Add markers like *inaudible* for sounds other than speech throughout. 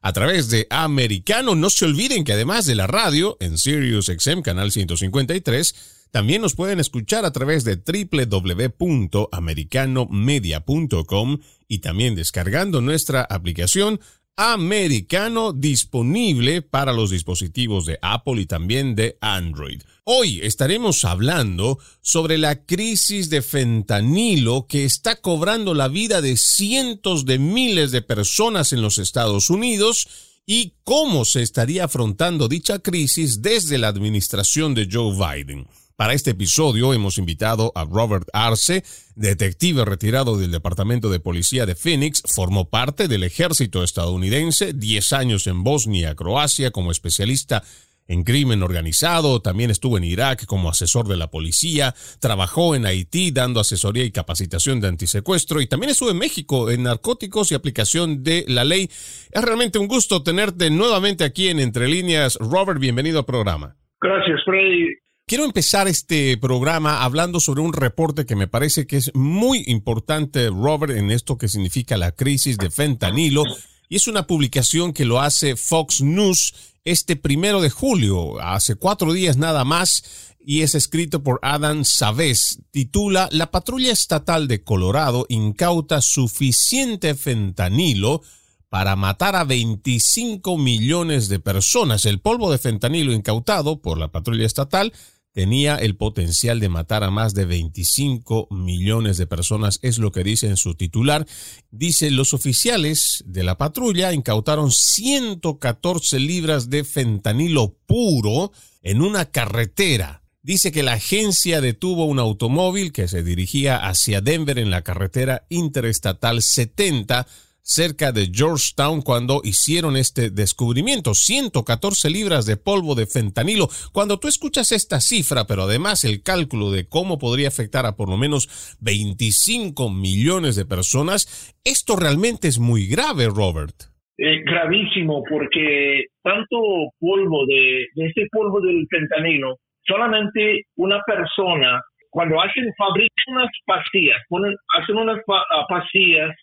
a través de Americano. No se olviden que además de la radio en Sirius XM Canal 153, también nos pueden escuchar a través de www.americanomedia.com y también descargando nuestra aplicación americano disponible para los dispositivos de Apple y también de Android. Hoy estaremos hablando sobre la crisis de fentanilo que está cobrando la vida de cientos de miles de personas en los Estados Unidos y cómo se estaría afrontando dicha crisis desde la administración de Joe Biden. Para este episodio hemos invitado a Robert Arce, detective retirado del Departamento de Policía de Phoenix, formó parte del ejército estadounidense, 10 años en Bosnia, Croacia como especialista en crimen organizado, también estuvo en Irak como asesor de la policía, trabajó en Haití dando asesoría y capacitación de antisecuestro y también estuvo en México en narcóticos y aplicación de la ley. Es realmente un gusto tenerte nuevamente aquí en Entre Líneas. Robert, bienvenido al programa. Gracias, Freddy. Quiero empezar este programa hablando sobre un reporte que me parece que es muy importante, Robert, en esto que significa la crisis de fentanilo. Y es una publicación que lo hace Fox News este primero de julio, hace cuatro días nada más, y es escrito por Adam Savés. Titula La patrulla estatal de Colorado incauta suficiente fentanilo para matar a 25 millones de personas. El polvo de fentanilo incautado por la patrulla estatal tenía el potencial de matar a más de 25 millones de personas, es lo que dice en su titular. Dice, los oficiales de la patrulla incautaron 114 libras de fentanilo puro en una carretera. Dice que la agencia detuvo un automóvil que se dirigía hacia Denver en la carretera interestatal 70 cerca de Georgetown cuando hicieron este descubrimiento. 114 libras de polvo de fentanilo. Cuando tú escuchas esta cifra, pero además el cálculo de cómo podría afectar a por lo menos 25 millones de personas, esto realmente es muy grave, Robert. Eh, gravísimo porque tanto polvo de, este polvo del fentanilo, solamente una persona cuando hacen, fabrican unas pastillas, ponen, hacen unas pastillas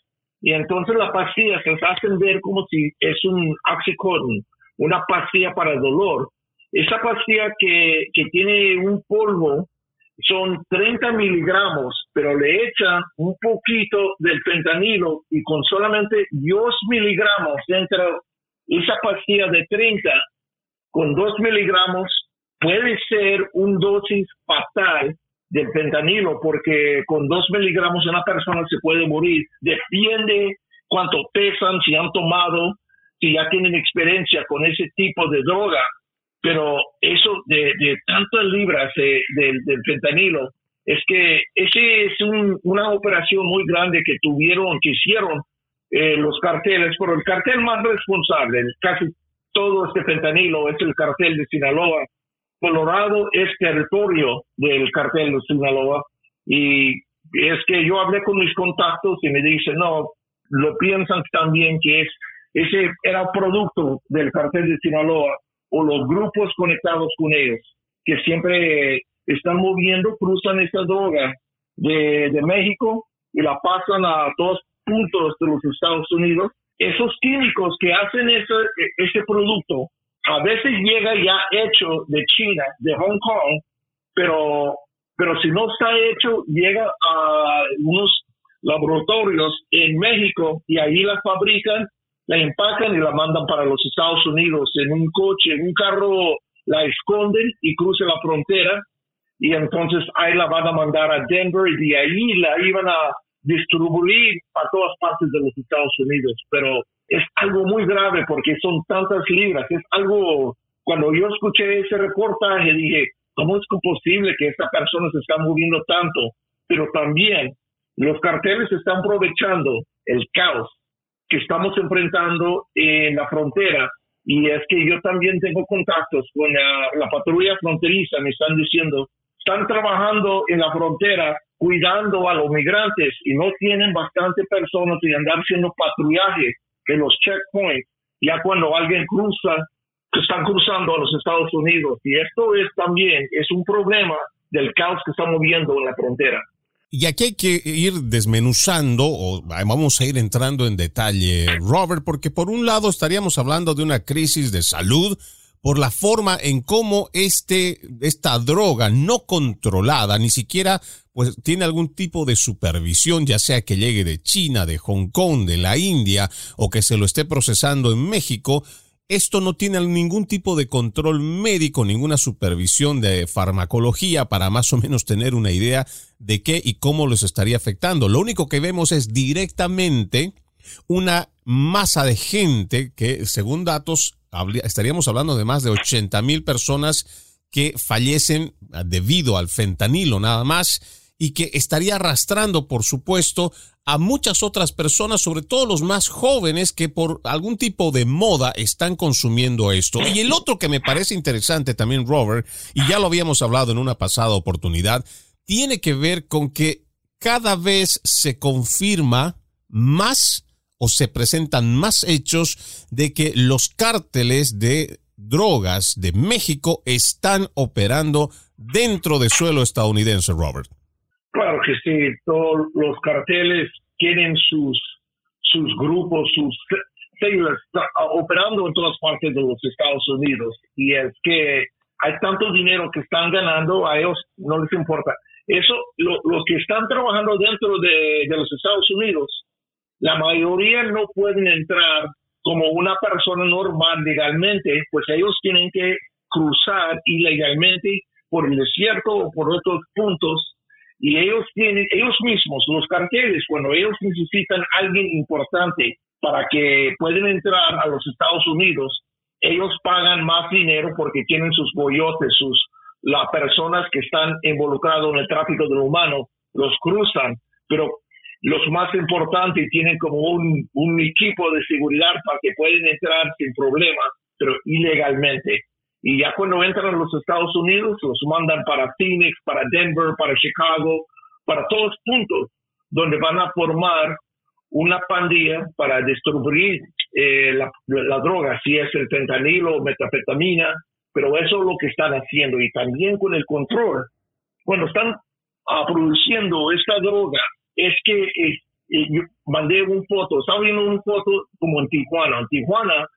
y entonces la pastilla se hacen ver como si es un oxycodone, una pastilla para el dolor. Esa pastilla que, que tiene un polvo son 30 miligramos, pero le echan un poquito del fentanilo y con solamente 2 miligramos dentro de esa pastilla de 30, con 2 miligramos puede ser un dosis fatal del fentanilo, porque con dos miligramos una persona se puede morir. Depende cuánto pesan, si han tomado, si ya tienen experiencia con ese tipo de droga. Pero eso de, de tantas libras del fentanilo, es que ese es una operación muy grande que tuvieron, que hicieron eh, los carteles, pero el cartel más responsable, casi todo este fentanilo, es el cartel de Sinaloa, Colorado es territorio del cartel de Sinaloa y es que yo hablé con mis contactos y me dicen, no, lo piensan también que es ese era producto del cartel de Sinaloa o los grupos conectados con ellos que siempre están moviendo, cruzan esta droga de, de México y la pasan a dos puntos de los Estados Unidos. Esos químicos que hacen ese, ese producto a veces llega ya hecho de China, de Hong Kong, pero, pero si no está hecho, llega a unos laboratorios en México y ahí la fabrican, la empacan y la mandan para los Estados Unidos en un coche, en un carro, la esconden y cruce la frontera y entonces ahí la van a mandar a Denver y de ahí la iban a distribuir a todas partes de los Estados Unidos. Pero es algo muy grave porque son tantas libras, es algo, cuando yo escuché ese reportaje dije, ¿cómo es posible que esta persona se está moviendo tanto? Pero también los carteles están aprovechando el caos que estamos enfrentando en la frontera Y es que yo también tengo contactos con la, patrulla fronteriza, me están diciendo, están trabajando en la frontera cuidando a los migrantes y no tienen bastante personas y andar haciendo patrullaje en los checkpoints, ya cuando alguien cruza, que están cruzando a los Estados Unidos. Y esto es también, es un problema del caos que estamos viendo en la frontera. Y aquí hay que ir desmenuzando, o vamos a ir entrando en detalle, Robert, porque por un lado estaríamos hablando de una crisis de salud por la forma en cómo este, esta droga no controlada, ni siquiera pues tiene algún tipo de supervisión, ya sea que llegue de China, de Hong Kong, de la India, o que se lo esté procesando en México, esto no tiene ningún tipo de control médico, ninguna supervisión de farmacología para más o menos tener una idea de qué y cómo les estaría afectando. Lo único que vemos es directamente una masa de gente que, según datos, estaríamos hablando de más de 80 mil personas que fallecen debido al fentanilo nada más y que estaría arrastrando, por supuesto, a muchas otras personas, sobre todo los más jóvenes que por algún tipo de moda están consumiendo esto. Y el otro que me parece interesante también, Robert, y ya lo habíamos hablado en una pasada oportunidad, tiene que ver con que cada vez se confirma más o se presentan más hechos de que los cárteles de drogas de México están operando dentro de suelo estadounidense, Robert. Claro que sí, todos los carteles tienen sus, sus grupos, sus células operando en todas partes de los Estados Unidos. Y es que hay tanto dinero que están ganando, a ellos no les importa. Eso, los que están trabajando dentro de, de los Estados Unidos, la mayoría no pueden entrar como una persona normal legalmente, pues ellos tienen que cruzar ilegalmente por el desierto o por otros puntos y ellos tienen, ellos mismos, los carteles, cuando ellos necesitan a alguien importante para que puedan entrar a los Estados Unidos, ellos pagan más dinero porque tienen sus boyotes, sus las personas que están involucradas en el tráfico de humano, los cruzan, pero los más importantes tienen como un, equipo de seguridad para que puedan entrar sin problemas, pero ilegalmente y ya cuando entran a los Estados Unidos los mandan para Phoenix, para Denver, para Chicago, para todos puntos donde van a formar una pandilla para distribuir eh, la, droga, si es el fentanilo o metafetamina, pero eso es lo que están haciendo y también con el control. Cuando están produciendo esta droga, es que eh, eh, mandé un foto, estaba viendo una foto como en Tijuana. En Tijuana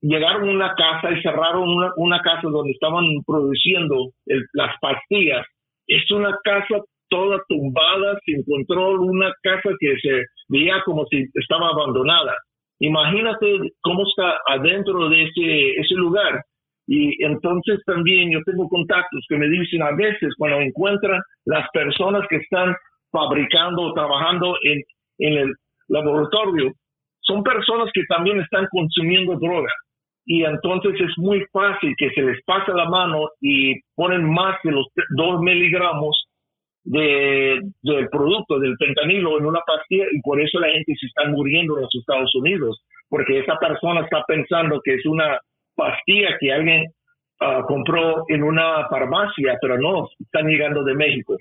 llegaron a una casa y cerraron una, casa donde estaban produciendo las pastillas. Es una casa toda tumbada, sin control, una casa que se veía como si estaba abandonada. Imagínate cómo está adentro de ese, ese lugar. Y entonces también yo tengo contactos que me dicen a veces cuando encuentran las personas que están fabricando trabajando en, en el laboratorio, son personas que también están consumiendo droga y entonces es muy fácil que se les pase la mano y ponen más de los 2 miligramos de, del producto, del fentanilo en una pastilla y por eso la gente se está muriendo en los Estados Unidos, porque esa persona está pensando que es una pastilla que alguien ah, compró en una farmacia, pero no, están llegando de México.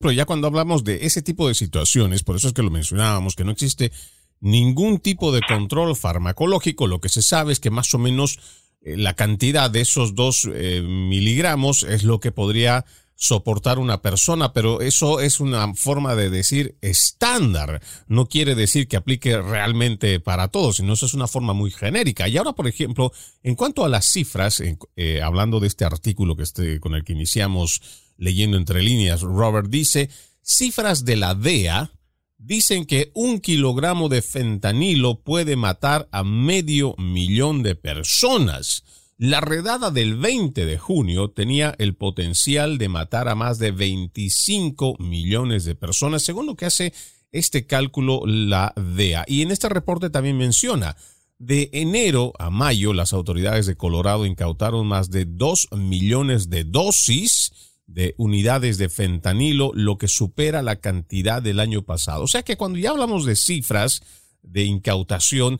Pero ya cuando hablamos de ese tipo de situaciones, por eso es que lo mencionábamos, que no existe ningún tipo de control farmacológico. Lo que se sabe es que más o menos eh, la cantidad de esos dos eh, miligramos es lo que podría soportar una persona, pero eso es una forma de decir estándar. No quiere decir que aplique realmente para todos, sino eso es una forma muy genérica. Y ahora, por ejemplo, en cuanto a las cifras, eh, hablando de este artículo que este, con el que iniciamos leyendo entre líneas, Robert dice, cifras de la DEA Dicen que un kilogramo de fentanilo puede matar a medio millón de personas. La redada del 20 de junio tenía el potencial de matar a más de 25 millones de personas, según lo que hace este cálculo la DEA. Y en este reporte también menciona, de enero a mayo las autoridades de Colorado incautaron más de 2 millones de dosis de unidades de fentanilo, lo que supera la cantidad del año pasado. O sea que cuando ya hablamos de cifras de incautación,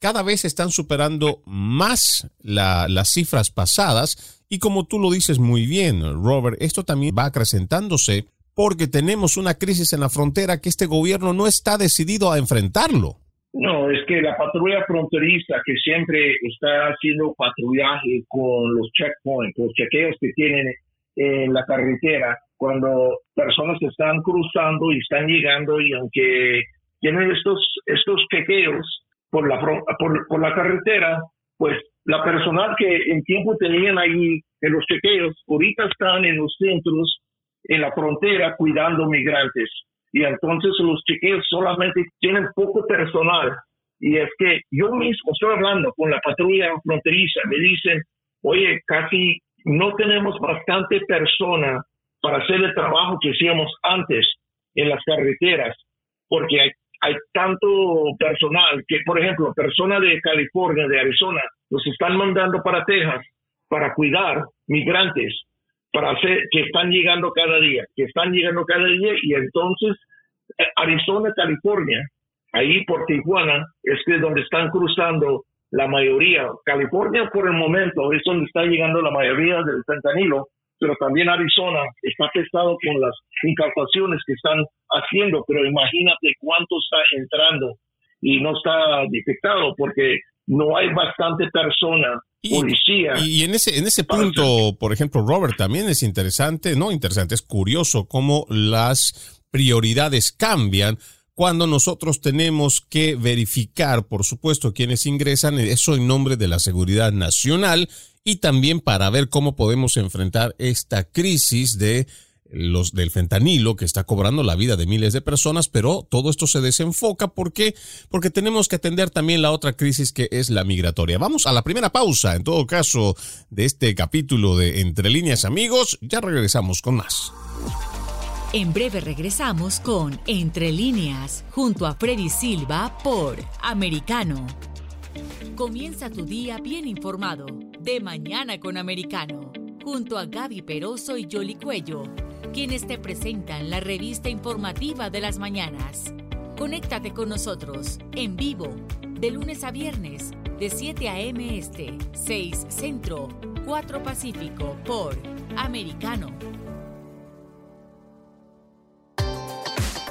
cada vez están superando más las cifras pasadas y como tú lo dices muy bien, Robert, esto también va acrecentándose porque tenemos una crisis en la frontera que este gobierno no está decidido a enfrentarlo. No, es que la patrulla fronteriza que siempre está haciendo patrullaje con los checkpoints, los chequeos que tienen en la carretera, cuando personas están cruzando y están llegando y aunque tienen estos, estos chequeos por la, por, por la carretera, pues la personal que en tiempo tenían ahí en los chequeos, ahorita están en los centros, en la frontera, cuidando migrantes y entonces los chequeos solamente tienen poco personal. Y es que yo mismo estoy hablando con la patrulla fronteriza, me dicen, oye, casi no tenemos bastante persona para hacer el trabajo que hacíamos antes en las carreteras, porque hay, hay tanto personal que, por ejemplo, personas de California, de Arizona, los están mandando para Texas para cuidar migrantes para hacer que están llegando cada día, que están llegando cada día y entonces eh, Arizona, California, ahí por Tijuana, es que donde están cruzando la mayoría. California por el momento es donde está llegando la mayoría del fentanilo, pero también Arizona está pesado con las incautaciones que están haciendo, pero imagínate cuánto está entrando y no está detectado porque no hay bastante persona policía. Y, en ese, en ese punto, por ejemplo, Robert, también es interesante, no interesante, es curioso cómo las prioridades cambian cuando nosotros tenemos que verificar, por supuesto, quienes ingresan, eso en nombre de la seguridad nacional y también para ver cómo podemos enfrentar esta crisis de los del fentanilo que está cobrando la vida de miles de personas, pero todo esto se desenfoca porque porque tenemos que atender también la otra crisis que es la migratoria. Vamos a la primera pausa, en todo caso, de este capítulo de Entre líneas amigos, ya regresamos con más. En breve regresamos con Entre líneas junto a Freddy Silva por Americano. Comienza tu día bien informado de mañana con Americano junto a Gaby Peroso y Jolly Cuello quienes te presentan la revista informativa de las mañanas. Conéctate con nosotros en vivo de lunes a viernes de 7 a.m. Este, 6 Centro, 4 Pacífico por Americano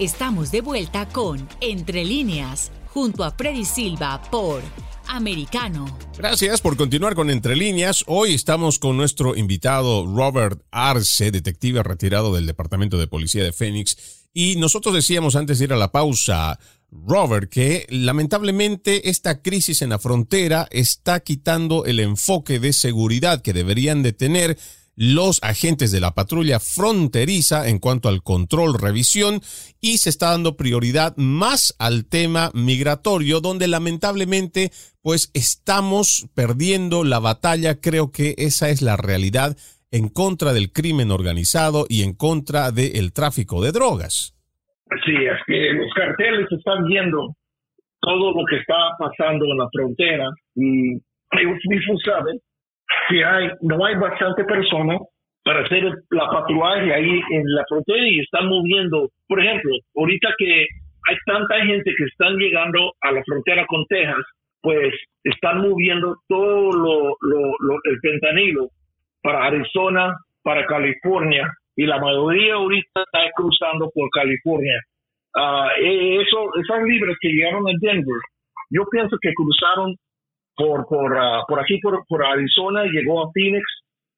Estamos de vuelta con Entre líneas, junto a Freddy Silva por americano. Gracias por continuar con Entre Líneas. Hoy estamos con nuestro invitado Robert Arce, detective retirado del Departamento de Policía de Phoenix. Y nosotros decíamos antes de ir a la pausa, Robert, que lamentablemente esta crisis en la frontera está quitando el enfoque de seguridad que deberían de tener los agentes de la patrulla fronteriza en cuanto al control, revisión y se está dando prioridad más al tema migratorio donde lamentablemente pues estamos perdiendo la batalla. Creo que esa es la realidad en contra del crimen organizado y en contra del tráfico de drogas. Sí, es que los carteles están viendo todo lo que está pasando en la frontera y ellos mismos saben si hay, no hay bastante personas para hacer la patrullaje ahí en la frontera y están moviendo, por ejemplo, ahorita que hay tanta gente que están llegando a la frontera con Texas, pues están moviendo todo lo, el fentanilo para Arizona, para California, y la mayoría ahorita está cruzando por California. Uh, eso, esas libras que llegaron a Denver, yo pienso que cruzaron por, por, ah, por aquí, por, por Arizona, llegó a Phoenix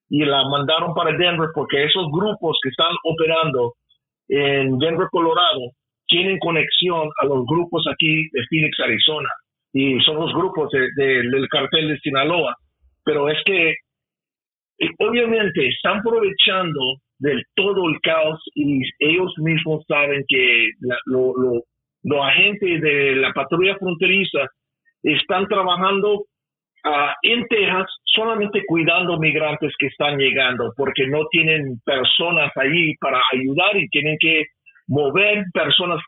y la mandaron para Denver porque esos grupos que están operando en Denver, Colorado, tienen conexión a los grupos aquí de Phoenix, Arizona. Y son los grupos del cartel de Sinaloa. Pero es que eh, obviamente están aprovechando del todo el caos y ellos mismos saben que los agentes de la patrulla fronteriza están trabajando uh, en Texas solamente cuidando migrantes que están llegando porque no tienen personas ahí para ayudar y tienen que mover personas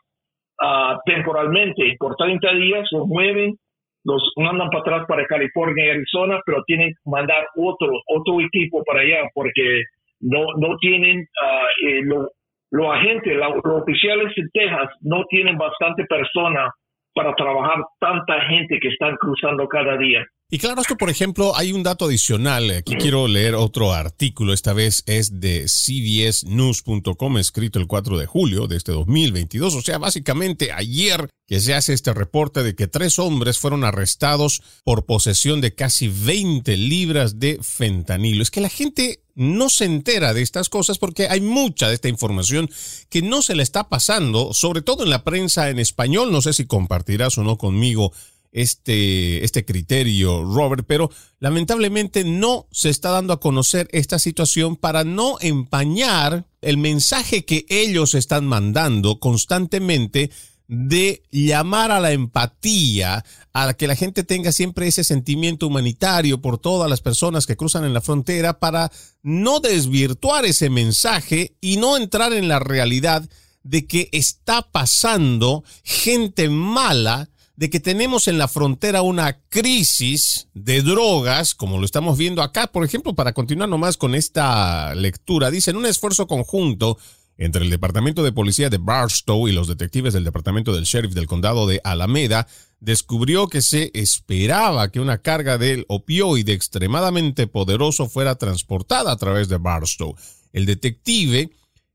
uh, temporalmente. Por 30 días los mueven, los mandan para atrás para California y Arizona, pero tienen que mandar otro, otro equipo para allá porque no, no tienen uh, los agentes, los oficiales en Texas no tienen bastante personas para trabajar tanta gente que están cruzando cada día. Y claro, esto, por ejemplo, hay un dato adicional. Aquí quiero leer otro artículo. Esta vez es de cbsnews.com, escrito el 4 de julio de este 2022. O sea, básicamente ayer que se hace este reporte de que tres hombres fueron arrestados por posesión de casi 20 libras de fentanilo. Es que la gente no se entera de estas cosas porque hay mucha de esta información que no se le está pasando, sobre todo en la prensa en español. No sé si compartirás o no conmigo este, este criterio, Robert, pero lamentablemente no se está dando a conocer esta situación para no empañar el mensaje que ellos están mandando constantemente de llamar a la empatía, a que la gente tenga siempre ese sentimiento humanitario por todas las personas que cruzan en la frontera para no desvirtuar ese mensaje y no entrar en la realidad de que está pasando gente mala de que tenemos en la frontera una crisis de drogas, como lo estamos viendo acá, por ejemplo, para continuar nomás con esta lectura, dicen un esfuerzo conjunto entre el Departamento de Policía de Barstow y los detectives del Departamento del Sheriff del Condado de Alameda, descubrió que se esperaba que una carga del opioide extremadamente poderoso fuera transportada a través de Barstow. El detective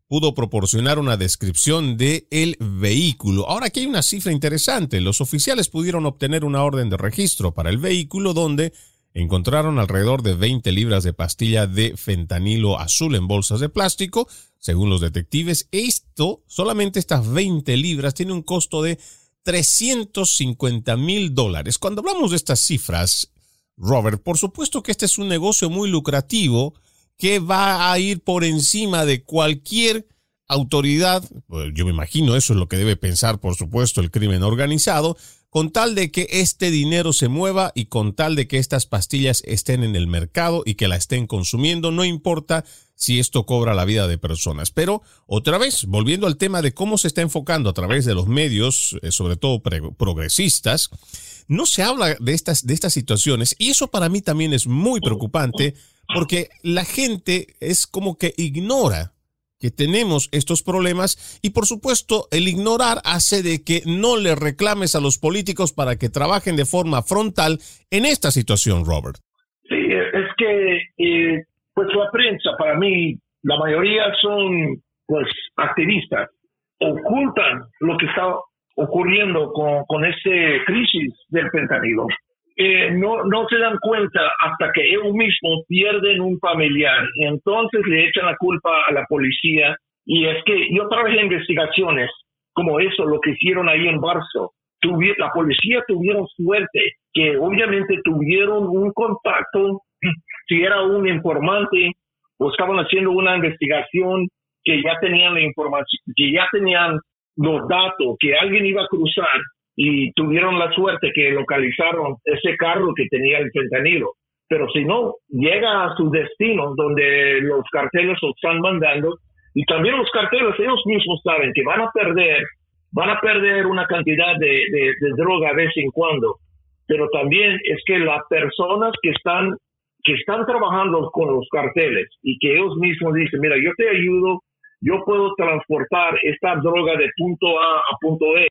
pudo proporcionar una descripción de el vehículo. Ahora aquí hay una cifra interesante. Los oficiales pudieron obtener una orden de registro para el vehículo donde encontraron alrededor de 20 libras de pastilla de fentanilo azul en bolsas de plástico. Según los detectives, esto, solamente estas 20 libras, tiene un costo de 350 mil dólares. Cuando hablamos de estas cifras, Robert, por supuesto que este es un negocio muy lucrativo que va a ir por encima de cualquier autoridad, pues, yo me imagino eso es lo que debe pensar, por supuesto, el crimen organizado, con tal de que este dinero se mueva y con tal de que estas pastillas estén en el mercado y que la estén consumiendo, no importa si esto cobra la vida de personas. Pero otra vez, volviendo al tema de cómo se está enfocando a través de los medios, eh, sobre todo progresistas, no se habla de estas, de estas situaciones y eso para mí también es muy preocupante porque la gente es como que ignora que tenemos estos problemas y por supuesto el ignorar hace de que no le reclames a los políticos para que trabajen de forma frontal en esta situación, Robert. Sí, es que eh, pues la prensa para mí, la mayoría son pues activistas, ocultan lo que está ocurriendo con, con esta crisis del fentanilo. Eh, no, no se dan cuenta hasta que ellos mismos pierden un familiar. Y entonces le echan la culpa a la policía. Y es que yo trabajé investigaciones como eso, lo que hicieron ahí en Barso. la policía tuvieron suerte, que obviamente tuvieron un contacto, *laughs* si era un informante o estaban haciendo una investigación que ya tenían la información, que ya tenían los datos, que alguien iba a cruzar y tuvieron la suerte que localizaron ese carro que tenía el fentanilo. Pero si no, llega a su destino donde los carteles lo están mandando y también los carteles ellos mismos saben que van a perder, van a perder una cantidad de, de, droga de vez en cuando. Pero también es que las personas que están que están trabajando con los carteles y que ellos mismos dicen, mira, yo te ayudo, yo puedo transportar esta droga de punto A a punto E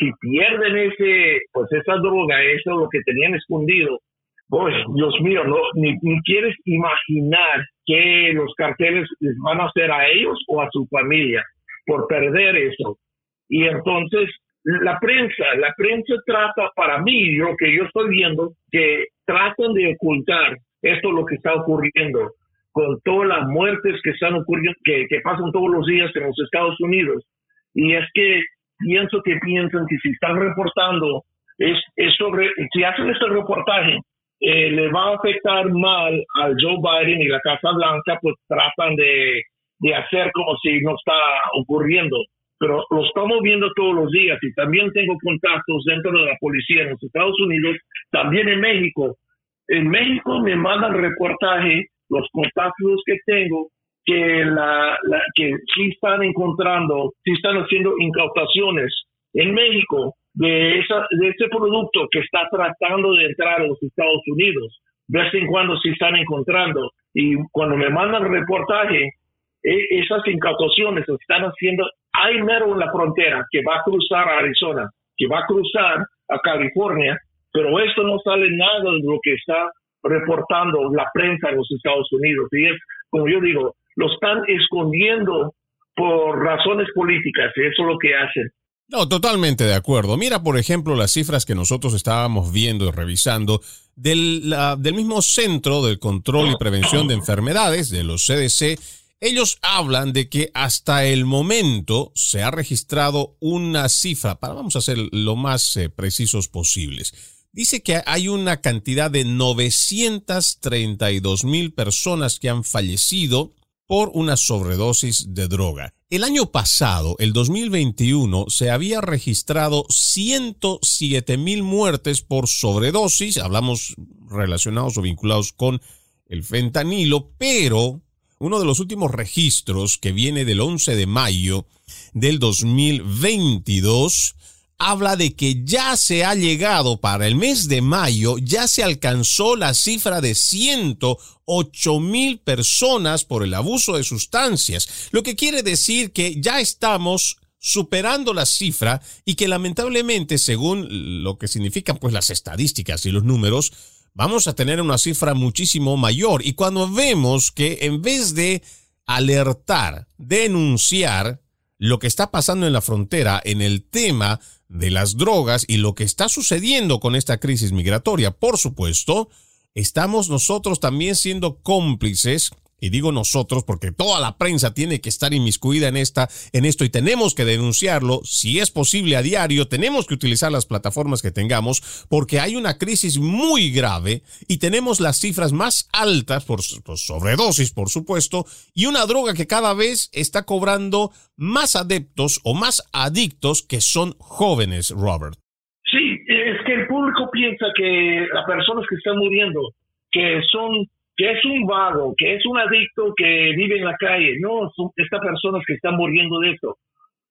si pierden ese, pues esa droga, eso lo que tenían escondido, pues Dios mío, no, ni, quieres imaginar qué los carteles les van a hacer a ellos o a su familia por perder eso. Y entonces la prensa, la prensa trata, para mí, lo que yo estoy viendo, que tratan de ocultar esto lo que está ocurriendo con todas las muertes que están ocurriendo, que, que pasan todos los días en los Estados Unidos. Y es que pienso que piensan que si están reportando, es, es sobre, si hacen este reportaje, eh, le va a afectar mal al Joe Biden y la Casa Blanca, pues tratan de, de hacer como si no está ocurriendo. Pero lo estamos viendo todos los días y también tengo contactos dentro de la policía en los Estados Unidos, también en México. En México me mandan reportaje, los contactos que tengo, que, la, que sí están encontrando, sí están haciendo incautaciones en México de, esa, de ese producto que está tratando de entrar a los Estados Unidos. De vez en cuando sí están encontrando. Y cuando me mandan reportaje, e, esas incautaciones se están haciendo hay mero en la frontera que va a cruzar a Arizona, que va a cruzar a California, pero esto no sale nada de lo que está reportando la prensa en los Estados Unidos. Y es, como yo digo, lo están escondiendo por razones políticas, eso es lo que hacen. No, totalmente de acuerdo. Mira, por ejemplo, las cifras que nosotros estábamos viendo y revisando del, del mismo Centro del Control y Prevención de Enfermedades, de los CDC. Ellos hablan de que hasta el momento se ha registrado una cifra, para vamos a ser lo más eh, precisos posibles. Dice que hay una cantidad de 932 mil personas que han fallecido por una sobredosis de droga. El año pasado, el 2021, se había registrado 107 mil muertes por sobredosis, hablamos relacionados o vinculados con el fentanilo, pero uno de los últimos registros que viene del 11 de mayo del 2022 habla de que ya se ha llegado para el mes de mayo, ya se alcanzó la cifra de 108 mil personas por el abuso de sustancias, lo que quiere decir que ya estamos superando la cifra y que lamentablemente, según lo que significan pues las estadísticas y los números, vamos a tener una cifra muchísimo mayor. Y cuando vemos que en vez de alertar, denunciar lo que está pasando en la frontera en el tema de las drogas y lo que está sucediendo con esta crisis migratoria. Por supuesto, estamos nosotros también siendo cómplices y digo nosotros porque toda la prensa tiene que estar inmiscuida en esta en esto y tenemos que denunciarlo. Si es posible a diario tenemos que utilizar las plataformas que tengamos porque hay una crisis muy grave y tenemos las cifras más altas por, sobredosis por supuesto y una droga que cada vez está cobrando más adeptos o más adictos que son jóvenes Robert. Sí es que el público piensa que las personas que están muriendo que son que es un vago, que es un adicto que vive en la calle. No, son estas personas que están muriendo de esto.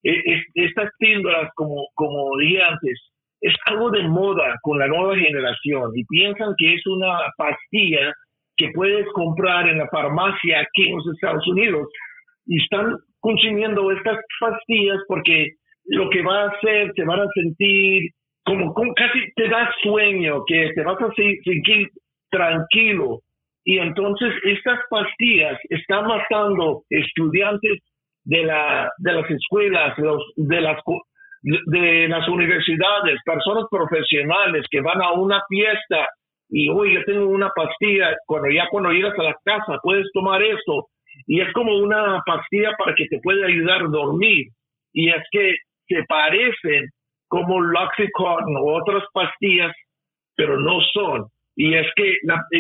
E, estas píldoras, como, como dije antes, es algo de moda con la nueva generación y piensan que es una pastilla que puedes comprar en la farmacia aquí en los Estados Unidos y están consumiendo estas pastillas porque lo que va a hacer, te van a sentir como, como casi te da sueño, que te vas a sentir tranquilo y entonces estas pastillas están matando estudiantes de, la, de las escuelas, los, de las, de las universidades, personas profesionales que van a una fiesta y hoy yo tengo una pastilla, cuando ya cuando llegas a la casa puedes tomar esto y es como una pastilla para que te pueda ayudar a dormir y es que se parecen como Loxicon o otras pastillas, pero no son. Y es que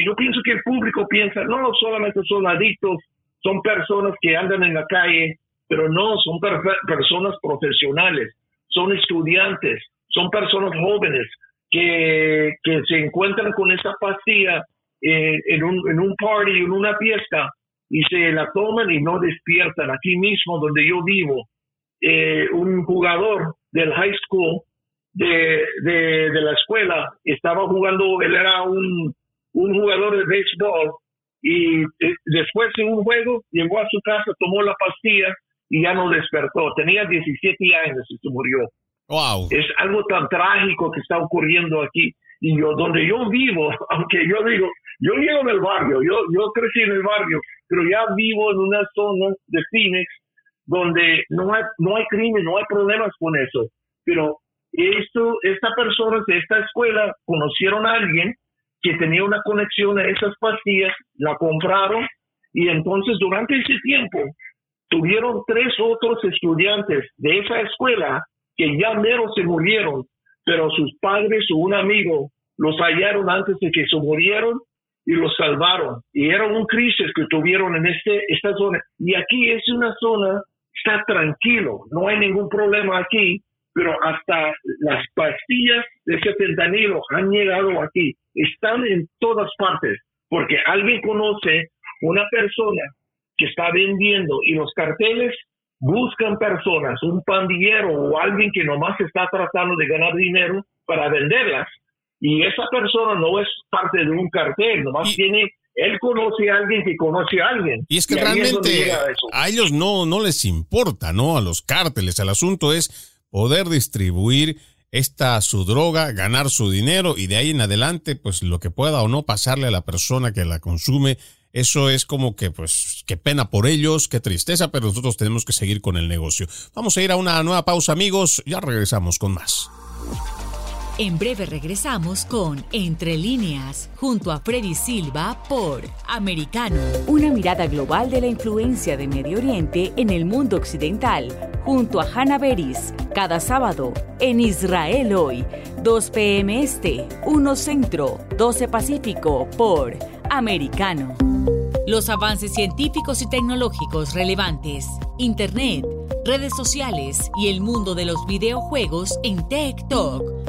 yo pienso que el público piensa, no, solamente son adictos, son personas que andan en la calle, pero no, son personas profesionales, son estudiantes, son personas jóvenes que, que se encuentran con esa pastilla eh, en, un, en un party, en una fiesta, y se la toman y no despiertan. Aquí mismo, donde yo vivo, eh, un jugador del high school de, de, de, la escuela estaba jugando, él era un, un jugador de béisbol y eh, después de un juego llegó a su casa, tomó la pastilla y ya no despertó. Tenía 17 años y se murió. Wow. Es algo tan trágico que está ocurriendo aquí. Y yo, donde yo vivo, *laughs* aunque yo digo, yo vivo en el barrio, yo, yo crecí en el barrio, pero ya vivo en una zona de Phoenix donde no hay, no hay crimen, no hay problemas con eso. Pero esto, esta persona de esta escuela conocieron a alguien que tenía una conexión a esas pastillas, la compraron y entonces durante ese tiempo tuvieron tres otros estudiantes de esa escuela que ya mero se murieron, pero sus padres o un amigo los hallaron antes de que se murieron y los salvaron. Y era un crisis que tuvieron en este, esta zona. Y aquí es una zona, está tranquilo, no hay ningún problema aquí, pero hasta las pastillas de ese fentanilo han llegado aquí, están en todas partes, porque alguien conoce una persona que está vendiendo y los carteles buscan personas, un pandillero o alguien que nomás está tratando de ganar dinero para venderlas y esa persona no es parte de un cartel, nomás tiene él conoce a alguien que conoce a alguien. Y es que realmente a, ellos no, no les importa, ¿no? A los cárteles. El asunto es poder distribuir esta su droga, ganar su dinero y de ahí en adelante, pues lo que pueda o no pasarle a la persona que la consume, eso es como que, pues, qué pena por ellos, qué tristeza, pero nosotros tenemos que seguir con el negocio. Vamos a ir a una nueva pausa, amigos, ya regresamos con más. En breve regresamos con Entre líneas, junto a Freddy Silva por Americano. Una mirada global de la influencia de Medio Oriente en el mundo occidental, junto a Hannah Beris, cada sábado en Israel hoy, 2 p.m. Este, 1 Centro, 12 Pacífico por Americano. Los avances científicos y tecnológicos relevantes, Internet, redes sociales y el mundo de los videojuegos en Tech Talk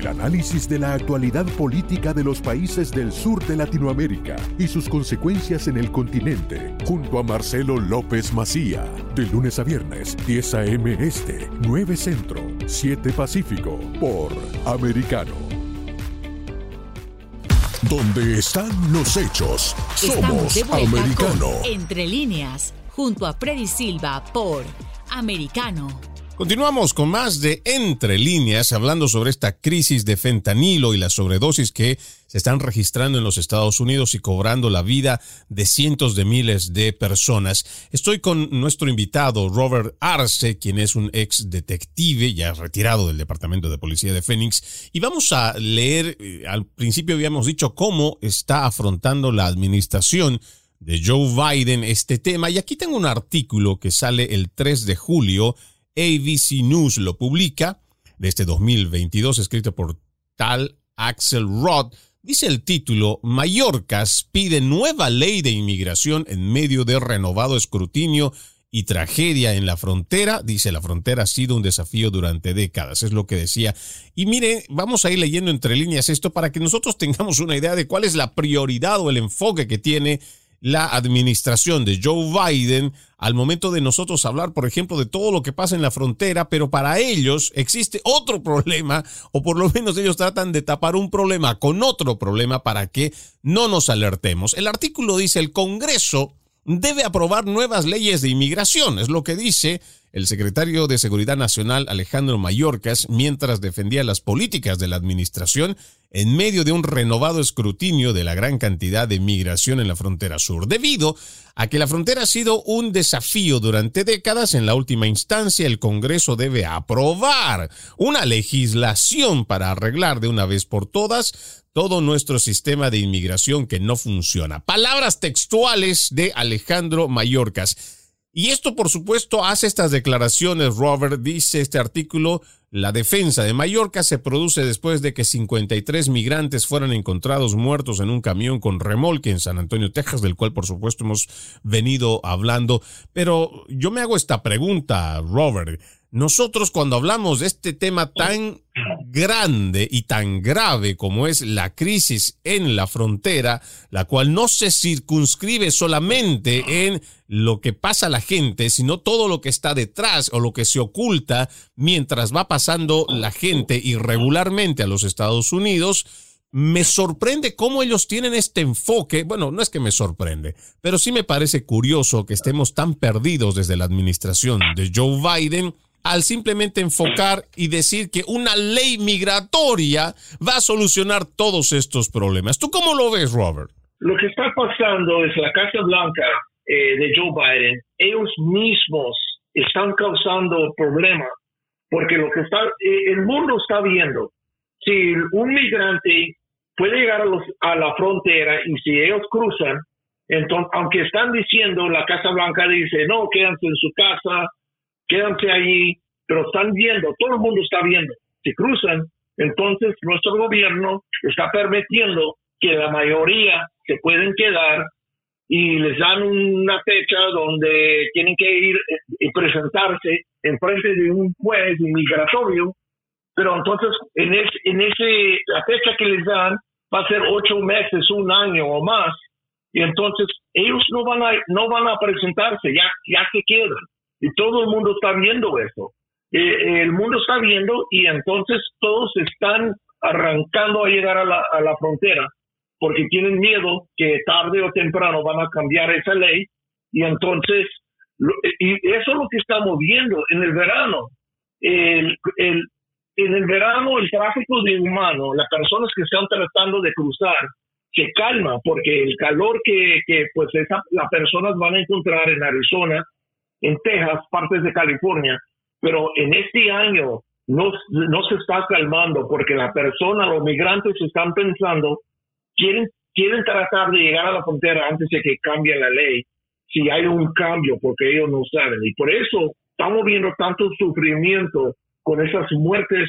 El análisis de la actualidad política de los países del sur de Latinoamérica y sus consecuencias en el continente, junto a Marcelo López Macía, de lunes a viernes, 10 a.m. Este, 9 Centro, 7 Pacífico, por Americano. Donde están los hechos, somos Americano. Entre líneas, junto a Freddy Silva por Americano. Continuamos con más de Entre líneas, hablando sobre esta crisis de fentanilo y la sobredosis que se están registrando en los Estados Unidos y cobrando la vida de cientos de miles de personas. Estoy con nuestro invitado Robert Arce, quien es un ex detective ya retirado del Departamento de Policía de Phoenix, y vamos a leer, eh, al principio habíamos dicho cómo está afrontando la administración de Joe Biden este tema, y aquí tengo un artículo que sale el 3 de julio ABC News lo publica de este 2022, escrito por tal Axel Roth. Dice el título, Mallorcas pide nueva ley de inmigración en medio de renovado escrutinio y tragedia en la frontera. Dice, la frontera ha sido un desafío durante décadas, es lo que decía. Y mire, vamos a ir leyendo entre líneas esto para que nosotros tengamos una idea de cuál es la prioridad o el enfoque que tiene la administración de Joe Biden al momento de nosotros hablar, por ejemplo, de todo lo que pasa en la frontera, pero para ellos existe otro *laughs* problema, o por lo menos ellos tratan de tapar un problema con otro problema para que no nos alertemos. El artículo dice, el Congreso debe aprobar nuevas leyes de inmigración, es lo que dice el secretario de Seguridad Nacional Alejandro Mayorkas mientras defendía las políticas de la administración en medio de un renovado escrutinio de la gran cantidad de migración en la frontera sur, debido a que la frontera ha sido un desafío durante décadas. En la última instancia, el Congreso debe aprobar una legislación para arreglar de una vez por todas todo nuestro sistema de inmigración que no funciona. Palabras textuales de Alejandro Mayorkas. Y esto, por supuesto, hace estas declaraciones, Robert, dice este artículo, la defensa de Mallorca se produce después de que 53 migrantes fueran encontrados muertos en un camión con remolque en San Antonio, Texas, del cual, por supuesto, hemos venido hablando. Pero yo me hago esta pregunta, Robert. Nosotros cuando hablamos de este tema tan grande y tan grave como es la crisis en la frontera, la cual no se circunscribe solamente en lo que pasa a la gente, sino todo lo que está detrás o lo que se oculta mientras va pasando la gente irregularmente a los Estados Unidos, me sorprende cómo ellos tienen este enfoque. Bueno, no es que me sorprende, pero sí me parece curioso que estemos tan perdidos desde la administración de Joe Biden al simplemente enfocar y decir que una ley migratoria va a solucionar todos estos problemas. ¿Tú cómo lo ves, Robert? Lo que está pasando es la Casa Blanca eh, de Joe Biden, ellos mismos están causando problemas porque lo que está, eh, el mundo está viendo, si un migrante puede llegar a, la frontera y si ellos cruzan, aunque están diciendo, la Casa Blanca dice, no, quédense en su casa, quédense allí, pero están viendo, todo el mundo está viendo. Si cruzan, entonces nuestro gobierno está permitiendo que la mayoría se pueden quedar y les dan una fecha donde tienen que ir y presentarse en frente de un juez inmigratorio, pero entonces en, en ese, la fecha que les dan va a ser ocho meses, un año o más, y entonces ellos no van a, no van a presentarse, ya, ya se quedan. Y todo el mundo está viendo eso. Eh, el mundo está viendo y entonces todos están arrancando a llegar a la, a la frontera porque tienen miedo que tarde o temprano van a cambiar esa ley y entonces, y eso es lo que estamos viendo en el verano. El, en el verano el tráfico de humanos, las personas que están tratando de cruzar, se calma porque el calor que, que pues esa, las personas van a encontrar en Arizona en Texas, partes de California, pero en este año no, no se está calmando porque la persona, los migrantes están pensando, quieren, quieren tratar de llegar a la frontera antes de que cambie la ley, si hay un cambio, porque ellos no saben. Y por eso estamos viendo tanto sufrimiento con esas muertes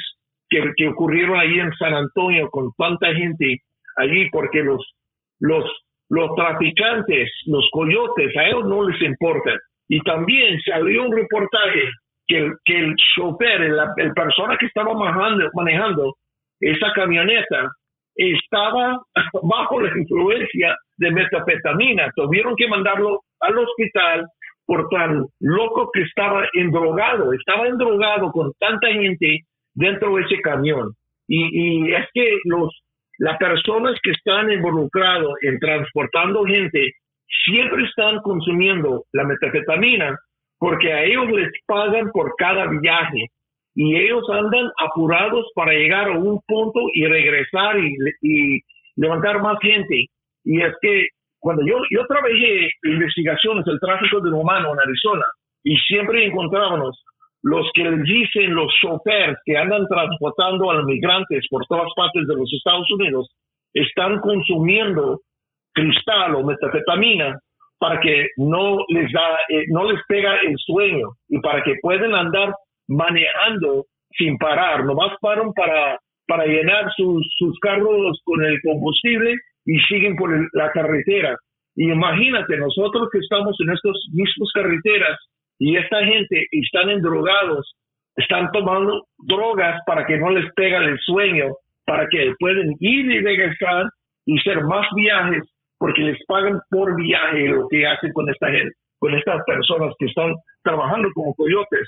que, que ocurrieron ahí en San Antonio, con tanta gente allí, porque los, los, los traficantes, los coyotes, a ellos no les importa y también salió un reportaje que el, que el chofer, el, persona que estaba manejando, manejando esa camioneta estaba *laughs* bajo la influencia de metafetamina. Tuvieron que mandarlo al hospital por tan loco que estaba endrogado. Estaba endrogado con tanta gente dentro de ese camión. Y, es que los, las personas que están involucradas en transportando gente siempre están consumiendo la metafetamina porque a ellos les pagan por cada viaje y ellos andan apurados para llegar a un punto y regresar y, levantar más gente. Y es que cuando yo, yo trabajé investigaciones del tráfico de humano en Arizona y siempre encontrábamos los que dicen los chofers que andan transportando a los migrantes por todas partes de los Estados Unidos están consumiendo cristal o metafetamina para que no les da, eh, no les pega el sueño y para que puedan andar manejando sin parar, nomás paran para, para llenar sus, sus carros con el combustible y siguen por la carretera. Y imagínate, nosotros que estamos en estas mismas carreteras y esta gente están endrogados, están tomando drogas para que no les pega el sueño, para que puedan ir y regresar y hacer más viajes, porque les pagan por viaje lo que hacen con esta gente, con estas personas que están trabajando como coyotes.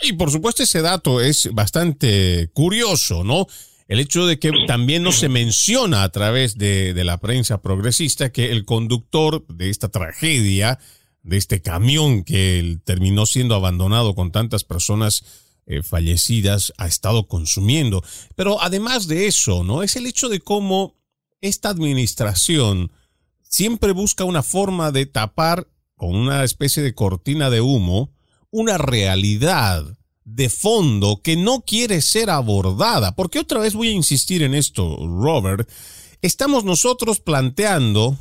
Y por supuesto ese dato es bastante curioso, ¿no? El hecho de que también no se menciona a través de, la prensa progresista que el conductor de esta tragedia, de este camión que terminó siendo abandonado con tantas personas eh, fallecidas, ha estado consumiendo. Pero además de eso, ¿no? Es el hecho de cómo esta administración siempre busca una forma de tapar con una especie de cortina de humo una realidad de fondo que no quiere ser abordada. Porque otra vez voy a insistir en esto, Robert. Estamos nosotros planteando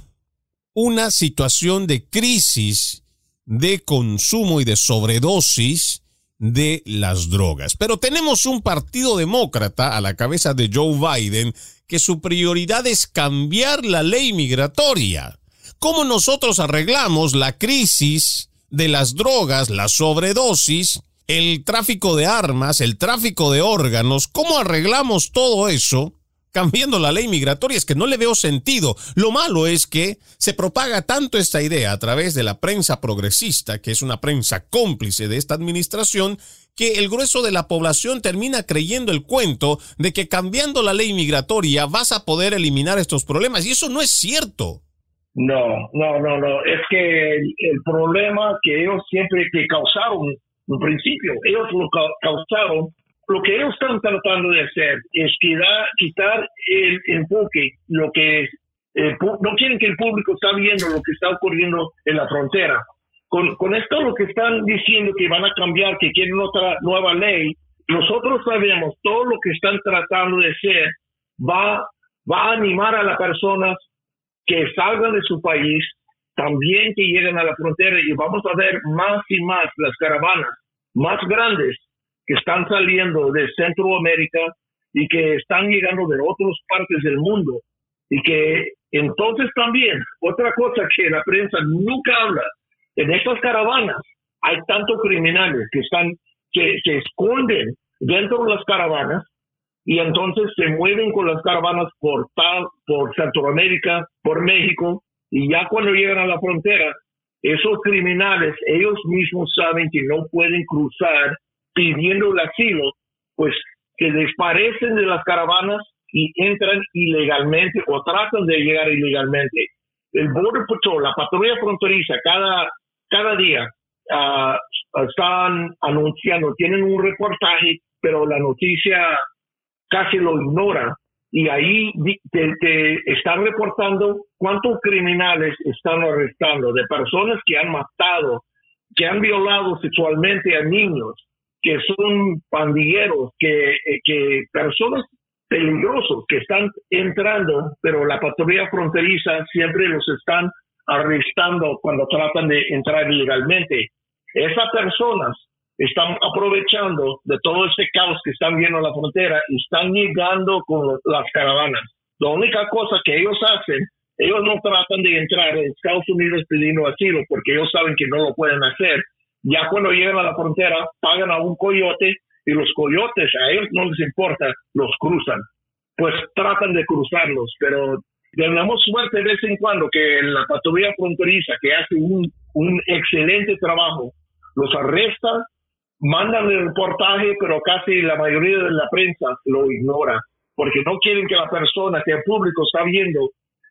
una situación de crisis de consumo y de sobredosis de las drogas. Pero tenemos un partido demócrata a la cabeza de Joe Biden que su prioridad es cambiar la ley migratoria. ¿Cómo nosotros arreglamos la crisis de las drogas, la sobredosis, el tráfico de armas, el tráfico de órganos, ¿cómo arreglamos todo eso? Cambiando la ley migratoria es que no le veo sentido. Lo malo es que se propaga tanto esta idea a través de la prensa progresista, que es una prensa cómplice de esta administración, que el grueso de la población termina creyendo el cuento de que cambiando la ley migratoria vas a poder eliminar estos problemas. Y eso no es cierto. No, no, no, no. Es que el, problema que ellos siempre que causaron, en principio, ellos lo causaron, lo que ellos están tratando de hacer es quitar, el enfoque, lo que eh, no quieren que el público está viendo lo que está ocurriendo en la frontera. Con, con esto lo que están diciendo que van a cambiar, que quieren otra nueva ley, nosotros sabemos todo lo que están tratando de hacer va, va a animar a las personas que salgan de su país, también que lleguen a la frontera y vamos a ver más y más las caravanas más grandes que están saliendo de Centroamérica y que están llegando de otras partes del mundo. Y que entonces también, otra cosa que la prensa nunca habla, en estas caravanas hay tantos criminales que están, que se esconden dentro de las caravanas y entonces se mueven con las caravanas por, por Centroamérica, por México, y ya cuando llegan a la frontera, esos criminales, ellos mismos saben que no pueden cruzar pidiendo el asilo, pues que desaparecen de las caravanas y entran ilegalmente o tratan de llegar ilegalmente. El Border Patrol, la patrulla fronteriza, cada, cada día uh, están anunciando, tienen un reportaje, pero la noticia casi lo ignora. Y ahí te, están reportando cuántos criminales están arrestando de personas que han matado, que han violado sexualmente a niños, que son pandilleros, que, eh, que personas peligrosos que están entrando, pero la patrulla fronteriza siempre los están arrestando cuando tratan de entrar ilegalmente. Esas personas están aprovechando de todo este caos que están viendo en la frontera y están llegando con las caravanas. La única cosa que ellos hacen, ellos no tratan de entrar en Estados Unidos pidiendo asilo porque ellos saben que no lo pueden hacer. Ya cuando llegan a la frontera, pagan a un coyote y los coyotes a ellos no les importa, los cruzan. pues tratan de cruzarlos, pero tenemos suerte de vez en cuando que la patrulla fronteriza, que hace un, un excelente trabajo, los arresta, mandan el reportaje, pero casi la mayoría de la prensa lo ignora, porque no quieren que la persona, que el público está viendo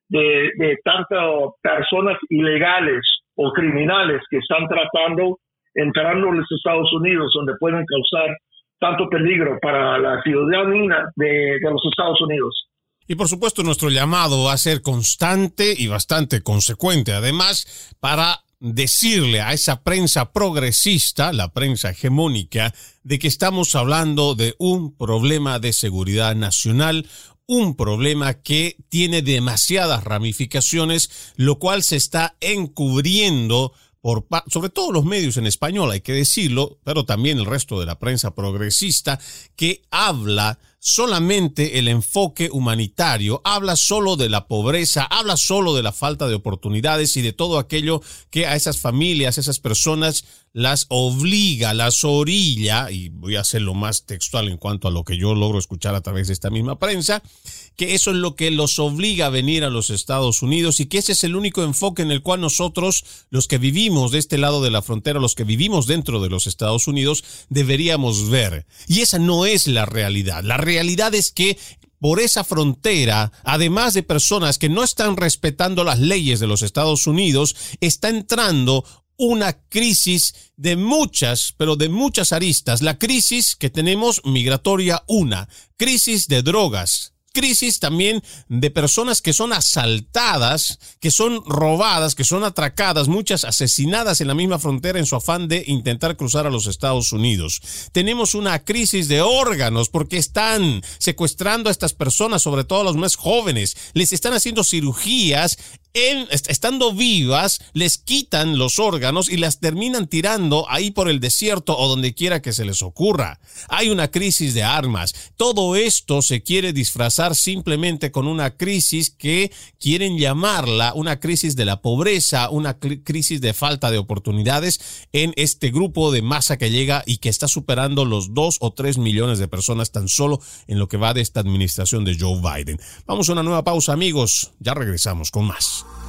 de, de tantas personas ilegales o criminales que están tratando, entrando en los Estados Unidos, donde pueden causar tanto peligro para la ciudadanía de, de los Estados Unidos. Y por supuesto nuestro llamado va a ser constante y bastante consecuente, además, para decirle a esa prensa progresista, la prensa hegemónica, de que estamos hablando de un problema de seguridad nacional, un problema que tiene demasiadas ramificaciones, lo cual se está encubriendo por, sobre todo los medios en español, hay que decirlo, pero también el resto de la prensa progresista, que habla solamente el enfoque humanitario, habla solo de la pobreza, habla solo de la falta de oportunidades y de todo aquello que a esas familias, esas personas las obliga, las orilla, y voy a hacerlo más textual en cuanto a lo que yo logro escuchar a través de esta misma prensa, que eso es lo que los obliga a venir a los Estados Unidos y que ese es el único enfoque en el cual nosotros, los que vivimos de este lado de la frontera, los que vivimos dentro de los Estados Unidos, deberíamos ver. Y esa no es la realidad. La realidad es que por esa frontera, además de personas que no están respetando las leyes de los Estados Unidos, está entrando una crisis de muchas, pero de muchas aristas. La crisis que tenemos migratoria, una. Crisis de drogas, crisis también de personas que son asaltadas, que son robadas, que son atracadas, muchas asesinadas en la misma frontera en su afán de intentar cruzar a los Estados Unidos. Tenemos una crisis de órganos porque están secuestrando a estas personas, sobre todo a los más jóvenes, les están haciendo cirugías estando vivas, les quitan los órganos y las terminan tirando ahí por el desierto o donde quiera que se les ocurra. Hay una crisis de armas. Todo esto se quiere disfrazar simplemente con una crisis que quieren llamarla una crisis de la pobreza, una crisis de falta de oportunidades en este grupo de masa que llega y que está superando los dos o tres millones de personas tan solo en lo que va de esta administración de Joe Biden. Vamos a una nueva pausa amigos, ya regresamos con más.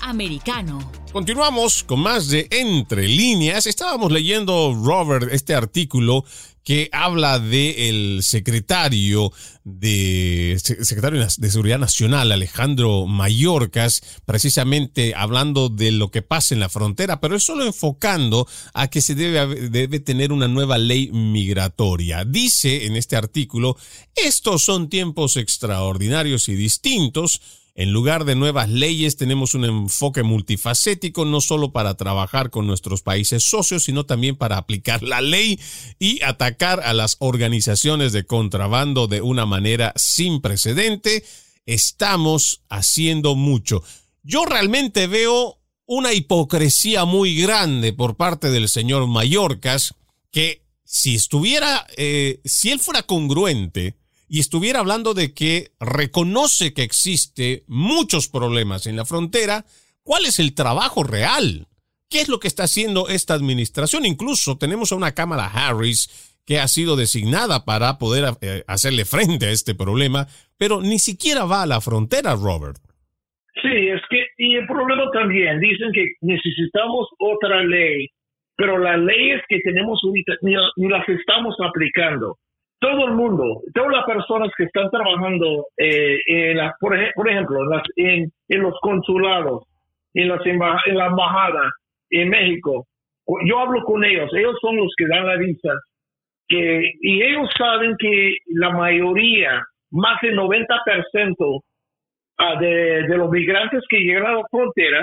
Americano. Continuamos con más de Entre líneas. Estábamos leyendo, Robert, este artículo que habla del secretario de secretario de Seguridad Nacional, Alejandro Mayorkas, precisamente hablando de lo que pasa en la frontera, pero es solo enfocando a que se debe tener una nueva ley migratoria. Dice en este artículo, estos son tiempos extraordinarios y distintos en lugar de nuevas leyes, tenemos un enfoque multifacético, no solo para trabajar con nuestros países socios, sino también para aplicar la ley y atacar a las organizaciones de contrabando de una manera sin precedente. Estamos haciendo mucho. Yo realmente veo una hipocresía muy grande por parte del señor Mallorcas, que si estuviera, eh, si él fuera congruente, y estuviera hablando de que reconoce que existe muchos problemas en la frontera, ¿cuál es el trabajo real? ¿Qué es lo que está haciendo esta administración? Incluso tenemos a una Cámara Harris que ha sido designada para poder eh, hacerle frente a este problema, pero ni siquiera va a la frontera, Robert. Sí, es que, y el problema también, dicen que necesitamos otra ley, pero las leyes que tenemos ahorita ni las estamos aplicando todo el mundo, todas las personas que están trabajando, eh, en por, ejemplo, en, los consulados, en, las en la embajada en México, yo hablo con ellos, ellos son los que dan la visa, que, y ellos saben que la mayoría, más del 90% ah, de, de los migrantes que llegan a la frontera,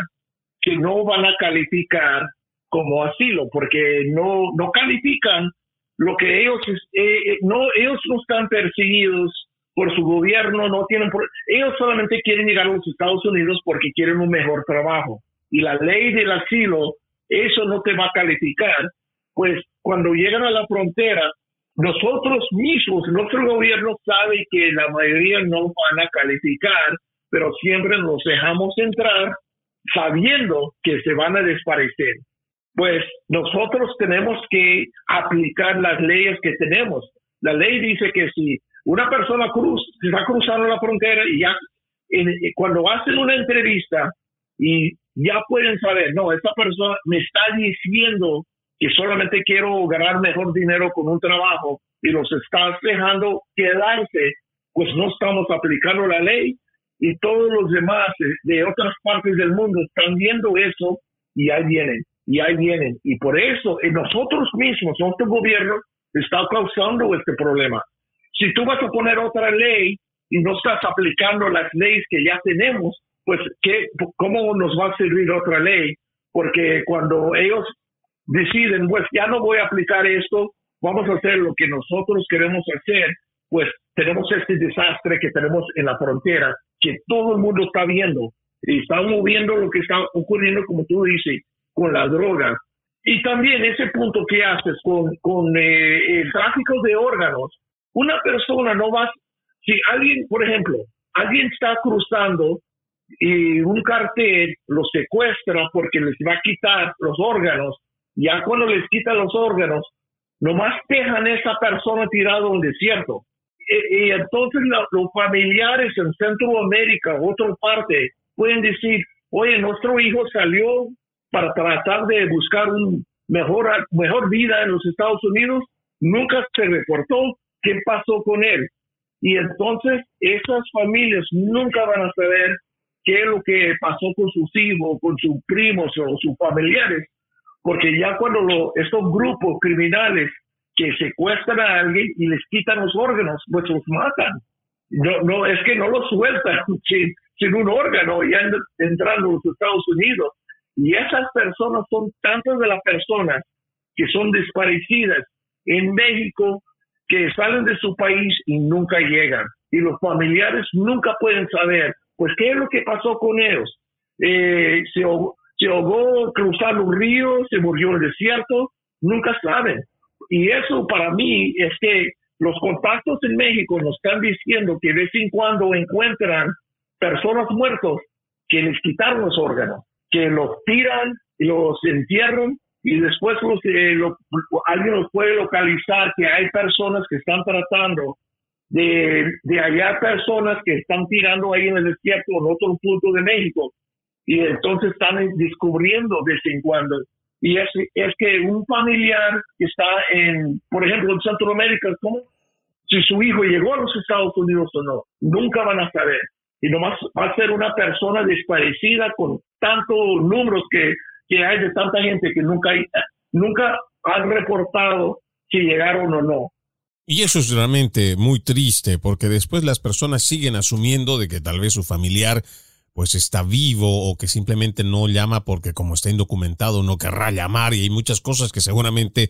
que no van a calificar como asilo, porque no, no califican lo que ellos eh, eh, no ellos no están perseguidos por su gobierno no tienen ellos solamente quieren llegar a los Estados Unidos porque quieren un mejor trabajo. Y la ley del asilo eso no te va a calificar pues cuando llegan a la frontera nosotros mismos nuestro gobierno sabe que la mayoría no van a calificar pero siempre nos dejamos entrar sabiendo que se van a desaparecer pues nosotros tenemos que aplicar las leyes que tenemos. La ley dice que si una persona cruz, está cruzando la frontera y ya cuando hacen una entrevista y ya pueden saber, no, esta persona me está diciendo que solamente quiero ganar mejor dinero con un trabajo y los está dejando quedarse, pues no estamos aplicando la ley y todos los demás de otras partes del mundo están viendo eso y ahí vienen y ahí vienen. Y por eso nosotros mismos, nuestro gobierno, está causando este problema. Si tú vas a poner otra ley y no estás aplicando las leyes que ya tenemos, pues ¿qué, ¿cómo nos va a servir otra ley? Porque cuando ellos deciden, pues ya no voy a aplicar esto, vamos a hacer lo que nosotros queremos hacer, pues tenemos este desastre que tenemos en la frontera, que todo el mundo está viendo y estamos viendo lo que está ocurriendo, como tú dices, con la droga. Y también ese punto que haces con, con eh, el tráfico de órganos. Una persona no va, si alguien, por ejemplo, alguien está cruzando y un cartel lo secuestra porque les va a quitar los órganos, ya cuando les quitan los órganos, nomás dejan a esa persona tirada en un desierto. Y, entonces los familiares en Centroamérica, otra parte, pueden decir, oye, nuestro hijo salió para tratar de buscar un mejor, vida en los Estados Unidos, nunca se reportó qué pasó con él. Y entonces esas familias nunca van a saber qué es lo que pasó con sus hijos, con sus primos o sus familiares, porque ya cuando estos grupos criminales que secuestran a alguien y les quitan los órganos, pues los matan. No, es que no los sueltan *laughs* sin, sin un órgano ya entrando a los Estados Unidos. Y esas personas son tantas de las personas que son desaparecidas en México que salen de su país y nunca llegan. Y los familiares nunca pueden saber, pues, qué es lo que pasó con ellos. Eh, se, se ahogó cruzando un río, se murió en el desierto, nunca saben. Y eso para mí es que los contactos en México nos están diciendo que de vez en cuando encuentran personas muertos que les quitaron los órganos, que los tiran y los entierran y después los, eh, alguien los puede localizar que hay personas que están tratando de, de hallar personas que están tirando ahí en el desierto en otro punto de México y entonces están descubriendo de vez en cuando y es, es que un familiar que está en, por ejemplo, en Centroamérica, ¿cómo? si su hijo llegó a los Estados Unidos o no, nunca van a saber. Y nomás va a ser una persona desparecida con tantos números que, que hay de tanta gente que nunca, nunca han reportado si llegaron o no. Y eso es realmente muy triste porque después las personas siguen asumiendo de que tal vez su familiar pues está vivo o que simplemente no llama porque como está indocumentado no querrá llamar y hay muchas cosas que seguramente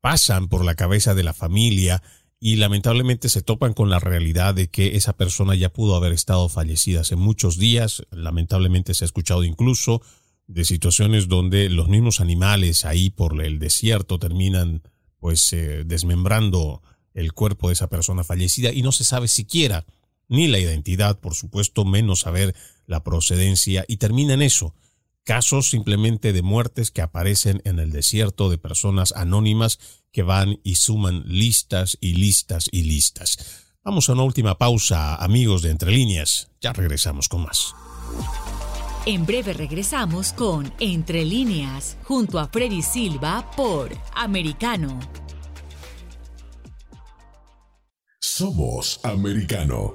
pasan por la cabeza de la familia y lamentablemente se topan con la realidad de que esa persona ya pudo haber estado fallecida hace muchos días. Lamentablemente se ha escuchado incluso de situaciones donde los mismos animales ahí por el desierto terminan pues eh, desmembrando el cuerpo de esa persona fallecida y no se sabe siquiera ni la identidad, por supuesto, menos saber la procedencia y termina en eso. Casos simplemente de muertes que aparecen en el desierto de personas anónimas que van y suman listas y listas y listas. Vamos a una última pausa, amigos de Entre Líneas. Ya regresamos con más. En breve regresamos con Entre Líneas, junto a Freddy Silva por Americano. Somos Americano.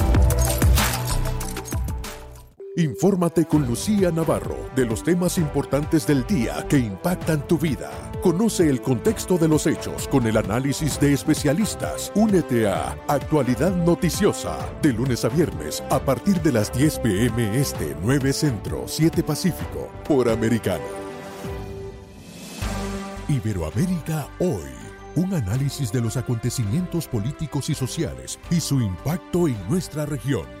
Infórmate con Lucía Navarro de los temas importantes del día que impactan tu vida. Conoce el contexto de los hechos con el análisis de especialistas. Únete a Actualidad Noticiosa de lunes a viernes a partir de las 10 pm este 9 Centro 7 Pacífico por Americano. Iberoamérica hoy. Un análisis de los acontecimientos políticos y sociales y su impacto en nuestra región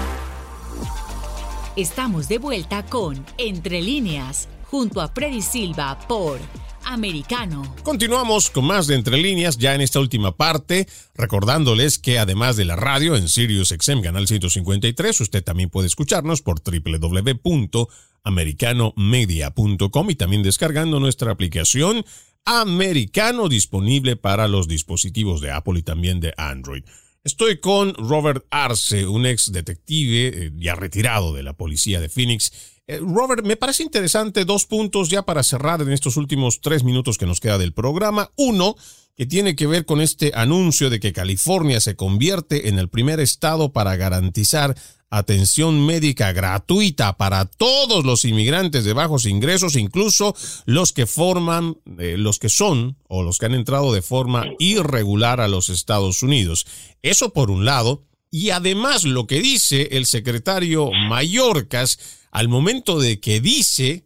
Estamos de vuelta con Entre líneas, junto a Freddy Silva por Americano. Continuamos con más de Entre líneas ya en esta última parte, recordándoles que además de la radio en Sirius XM Canal 153, usted también puede escucharnos por www.americanomedia.com y también descargando nuestra aplicación Americano disponible para los dispositivos de Apple y también de Android. Estoy con Robert Arce, un ex detective eh, ya retirado de la policía de Phoenix. Eh, Robert, me parece interesante dos puntos ya para cerrar en estos últimos tres minutos que nos queda del programa. Uno, que tiene que ver con este anuncio de que California se convierte en el primer estado para garantizar atención médica gratuita para todos los inmigrantes de bajos ingresos, incluso los que forman, eh, los que son o los que han entrado de forma irregular a los Estados Unidos. Eso por un lado. Y además lo que dice el secretario Mayorkas al momento de que dice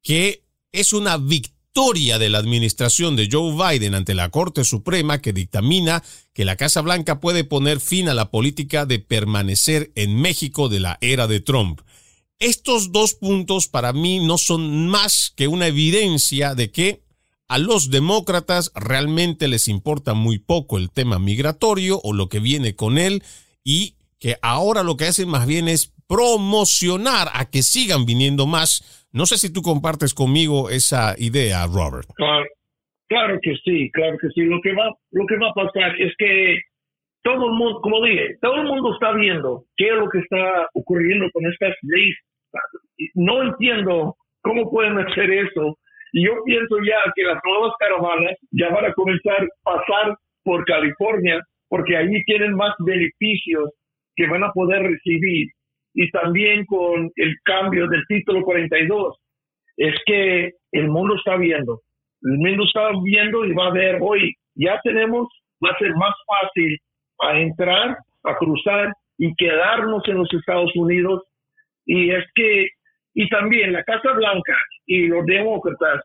que es una victoria victoria de la administración de Joe Biden ante la Corte Suprema que dictamina que la Casa Blanca puede poner fin a la política de permanecer en México de la era de Trump. Estos dos puntos para mí no son más que una evidencia de que a los demócratas realmente les importa muy poco el tema migratorio o lo que viene con él y que ahora lo que hacen más bien es promocionar a que sigan viniendo más no sé si tú compartes conmigo esa idea, Robert. Claro, que sí, claro que sí. Lo que va, lo que va a pasar es que todo el mundo, como dije, todo el mundo está viendo qué es lo que está ocurriendo con estas leyes. No entiendo cómo pueden hacer eso. Y yo pienso ya que las nuevas caravanas ya van a comenzar a pasar por California porque allí tienen más beneficios que van a poder recibir y también con el cambio del título 42, es que el mundo está viendo, el mundo está viendo y va a ver, hoy ya tenemos, va a ser más fácil a entrar, a cruzar y quedarnos en los Estados Unidos. Y es que, y también la Casa Blanca y los demócratas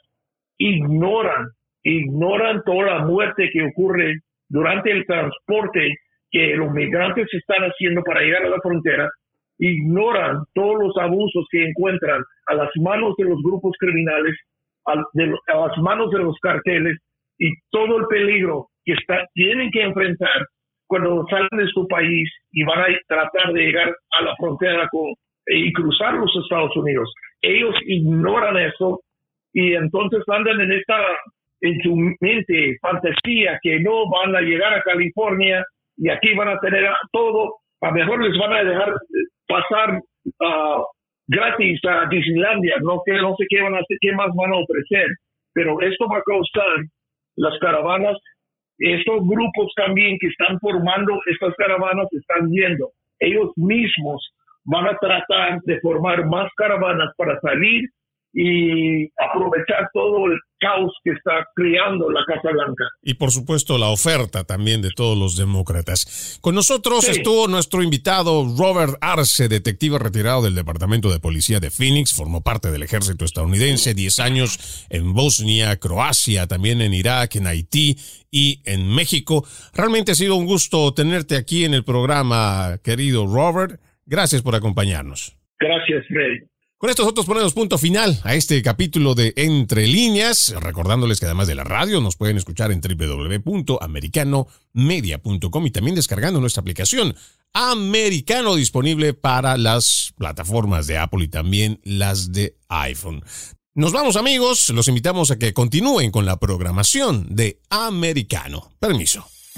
ignoran, ignoran toda la muerte que ocurre durante el transporte que los migrantes están haciendo para llegar a la frontera ignoran todos los abusos que encuentran a las manos de los grupos criminales, a, las manos de los carteles y todo el peligro que tienen que enfrentar cuando salen de su país y van a tratar de llegar a la frontera con, y cruzar los Estados Unidos. Ellos ignoran eso y entonces andan en esta, en su mente, fantasía que no van a llegar a California y aquí van a tener todo, a mejor les van a dejar pasar uh, gratis a Disneylandia, no que no sé qué van a hacer, qué más van a ofrecer, pero esto va a causar las caravanas, estos grupos también que están formando estas caravanas están viendo, ellos mismos van a tratar de formar más caravanas para salir y aprovechar todo el caos que está creando la Casa Blanca. Y por supuesto la oferta también de todos los demócratas. Con nosotros estuvo nuestro invitado Robert Arce, detective retirado del Departamento de Policía de Phoenix, formó parte del ejército estadounidense, 10 años en Bosnia, Croacia, también en Irak, en Haití y en México. Realmente ha sido un gusto tenerte aquí en el programa, querido Robert. Gracias por acompañarnos. Gracias, Freddy. Con esto nosotros ponemos punto final a este capítulo de Entre líneas, recordándoles que además de la radio nos pueden escuchar en www.americanomedia.com y también descargando nuestra aplicación Americano disponible para las plataformas de Apple y también las de iPhone. Nos vamos amigos, los invitamos a que continúen con la programación de Americano. Permiso.